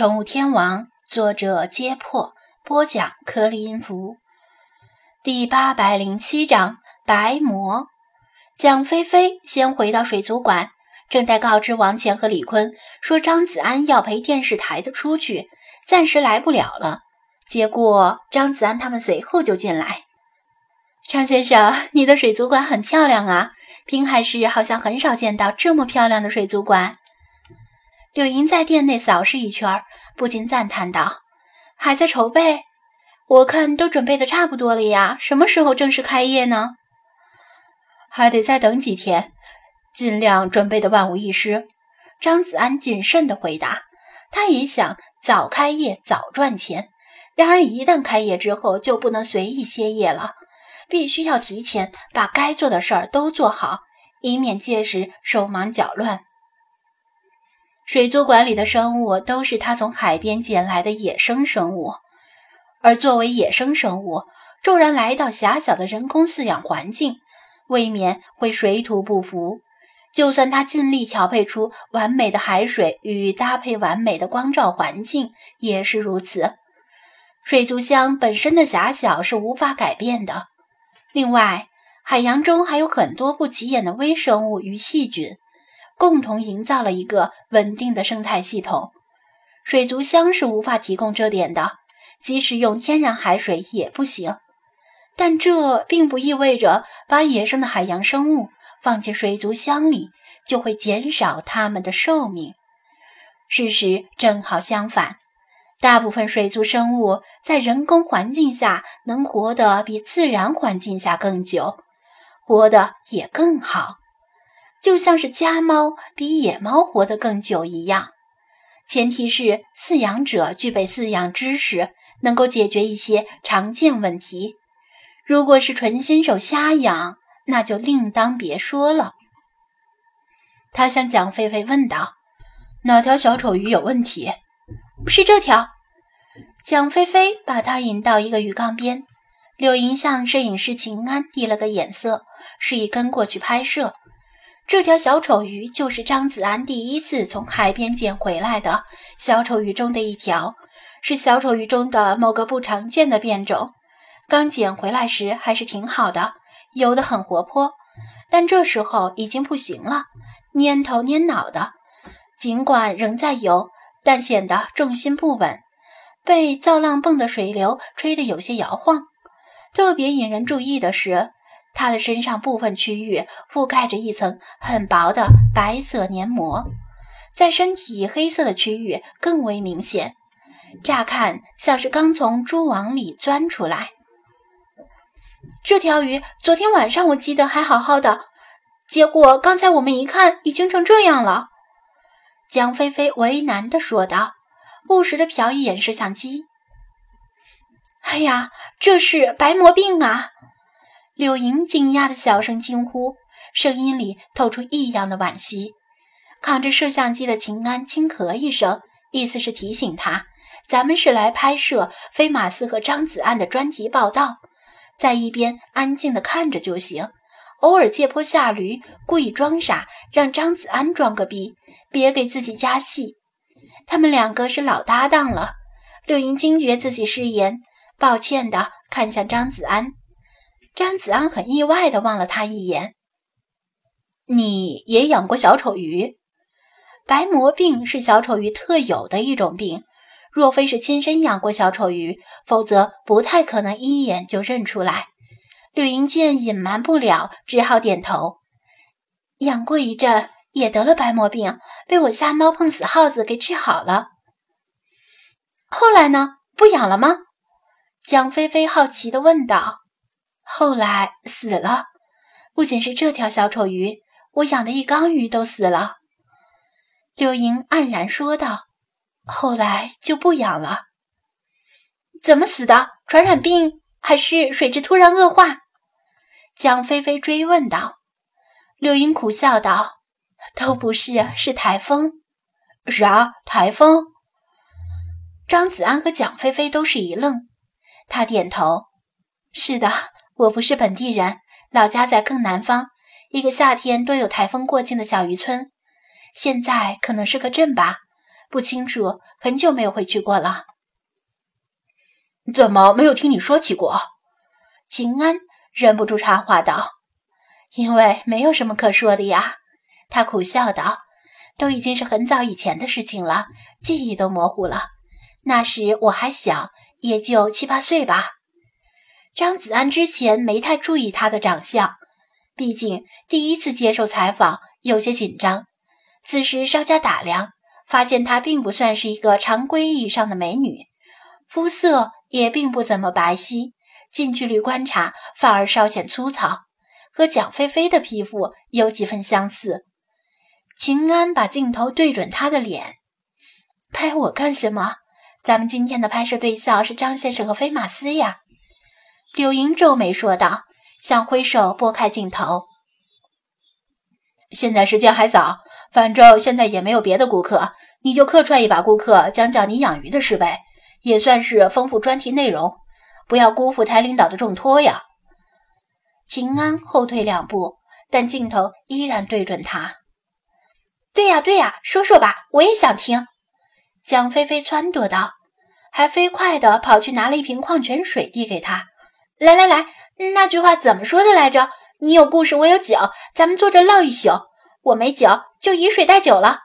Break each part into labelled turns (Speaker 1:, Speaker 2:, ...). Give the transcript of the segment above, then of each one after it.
Speaker 1: 宠物天王，作者：揭破，播讲：颗粒音符，第八百零七章白魔。蒋菲菲先回到水族馆，正在告知王乾和李坤说张子安要陪电视台的出去，暂时来不了了。结果张子安他们随后就进来。张先生，你的水族馆很漂亮啊！滨海市好像很少见到这么漂亮的水族馆。柳莹在店内扫视一圈，不禁赞叹道：“还在筹备？我看都准备的差不多了呀，什么时候正式开业呢？”
Speaker 2: 还得再等几天，尽量准备的万无一失。”
Speaker 1: 张子安谨慎地回答。他也想早开业早赚钱，然而一旦开业之后，就不能随意歇业了，必须要提前把该做的事儿都做好，以免届时手忙脚乱。水族馆里的生物都是他从海边捡来的野生生物，而作为野生生物，骤然来到狭小的人工饲养环境，未免会水土不服。就算他尽力调配出完美的海水与搭配完美的光照环境，也是如此。水族箱本身的狭小是无法改变的。另外，海洋中还有很多不起眼的微生物与细菌。共同营造了一个稳定的生态系统，水族箱是无法提供这点的，即使用天然海水也不行。但这并不意味着把野生的海洋生物放进水族箱里就会减少它们的寿命。事实正好相反，大部分水族生物在人工环境下能活得比自然环境下更久，活得也更好。就像是家猫比野猫活得更久一样，前提是饲养者具备饲养知识，能够解决一些常见问题。如果是纯新手瞎养，那就另当别说了。他向蒋菲菲问道：“
Speaker 2: 哪条小丑鱼有问题？”“
Speaker 1: 是这条。”蒋菲菲把他引到一个鱼缸边，柳莹向摄影师秦安递了个眼色，示意跟过去拍摄。这条小丑鱼就是张子安第一次从海边捡回来的小丑鱼中的一条，是小丑鱼中的某个不常见的变种。刚捡回来时还是挺好的，游得很活泼，但这时候已经不行了，蔫头蔫脑的。尽管仍在游，但显得重心不稳，被造浪泵的水流吹得有些摇晃。特别引人注意的是。它的身上部分区域覆盖着一层很薄的白色黏膜，在身体黑色的区域更为明显，乍看像是刚从蛛网里钻出来。这条鱼昨天晚上我记得还好好的，结果刚才我们一看，已经成这样了。江菲菲为难地说道，不时地瞟一眼摄像机。哎呀，这是白膜病啊！柳莹惊讶的小声惊呼，声音里透出异样的惋惜。扛着摄像机的秦安轻咳一声，意思是提醒他：“咱们是来拍摄飞马斯和张子安的专题报道，在一边安静的看着就行，偶尔借坡下驴，故意装傻，让张子安装个逼，别给自己加戏。”他们两个是老搭档了。柳莹惊觉自己失言，抱歉的看向张子安。张子安很意外的望了他一眼：“
Speaker 2: 你也养过小丑鱼？
Speaker 1: 白膜病是小丑鱼特有的一种病，若非是亲身养过小丑鱼，否则不太可能一眼就认出来。”柳莹见隐瞒不了，只好点头：“养过一阵，也得了白膜病，被我瞎猫碰死耗子给治好了。后来呢？不养了吗？”蒋菲菲好奇地问道。后来死了，不仅是这条小丑鱼，我养的一缸鱼都死了。柳莹黯然说道：“后来就不养了。怎么死的？传染病还是水质突然恶化？”蒋菲菲追问道。柳莹苦笑道：“都不是，是台风。”“
Speaker 2: 啥？台风？”
Speaker 1: 张子安和蒋菲菲都是一愣。他点头：“是的。”我不是本地人，老家在更南方，一个夏天都有台风过境的小渔村。现在可能是个镇吧，不清楚，很久没有回去过了。
Speaker 2: 怎么没有听你说起过？
Speaker 1: 秦安忍不住插话道：“因为没有什么可说的呀。”他苦笑道：“都已经是很早以前的事情了，记忆都模糊了。那时我还小，也就七八岁吧。”张子安之前没太注意她的长相，毕竟第一次接受采访，有些紧张。此时稍加打量，发现她并不算是一个常规意义上的美女，肤色也并不怎么白皙，近距离观察反而稍显粗糙，和蒋菲菲的皮肤有几分相似。秦安把镜头对准她的脸，拍我干什么？咱们今天的拍摄对象是张先生和飞马斯呀。柳莹皱眉说道，想挥手拨开镜头。
Speaker 2: 现在时间还早，反正现在也没有别的顾客，你就客串一把顾客，讲讲你养鱼的事呗，也算是丰富专题内容，不要辜负台领导的重托呀。
Speaker 1: 秦安后退两步，但镜头依然对准他。对呀，对呀，说说吧，我也想听。蒋菲菲撺掇道，还飞快地跑去拿了一瓶矿泉水递给他。来来来，那句话怎么说的来着？你有故事，我有酒，咱们坐着唠一宿。我没酒，就以水代酒了。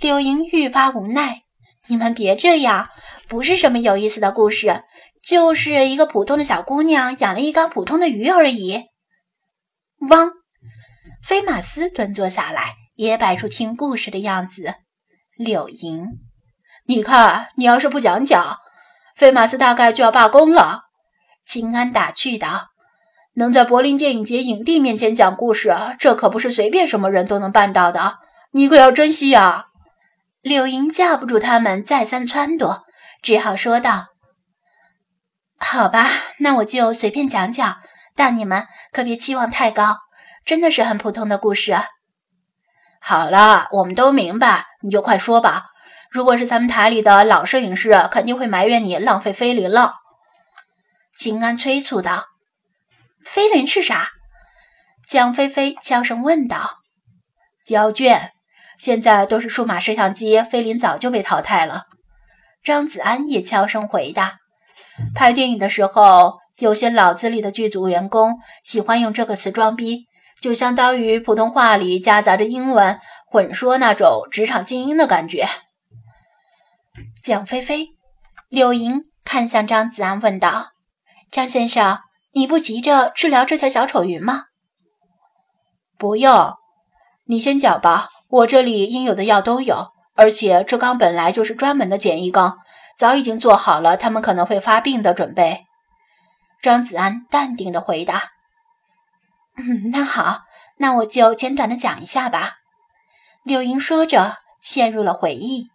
Speaker 1: 柳莹愈发无奈，你们别这样，不是什么有意思的故事，就是一个普通的小姑娘养了一缸普通的鱼而已。汪，菲马斯蹲坐下来。也摆出听故事的样子。柳莹，
Speaker 2: 你看，你要是不讲讲，菲马斯大概就要罢工了。
Speaker 1: 秦安打趣道：“
Speaker 2: 能在柏林电影节影帝面前讲故事，这可不是随便什么人都能办到的，你可要珍惜呀。”
Speaker 1: 柳莹架不住他们再三撺掇，只好说道：“好吧，那我就随便讲讲，但你们可别期望太高，真的是很普通的故事。”
Speaker 2: 好了，我们都明白，你就快说吧。如果是咱们台里的老摄影师，肯定会埋怨你浪费菲林了。
Speaker 1: 秦安催促道：“菲林是啥？”蒋菲菲悄声问道：“
Speaker 2: 胶卷，现在都是数码摄像机，菲林早就被淘汰了。”
Speaker 1: 张子安也悄声回答：“
Speaker 2: 拍电影的时候，有些老资历的剧组员工喜欢用这个词装逼。”就相当于普通话里夹杂着英文混说那种职场精英的感觉。
Speaker 1: 蒋菲菲、柳莹看向张子安问道：“张先生，你不急着治疗这条小丑鱼吗？”“
Speaker 2: 不用，你先讲吧。我这里应有的药都有，而且这缸本来就是专门的简易缸，早已经做好了他们可能会发病的准备。”
Speaker 1: 张子安淡定的回答。嗯，那好，那我就简短的讲一下吧。柳莹说着，陷入了回忆。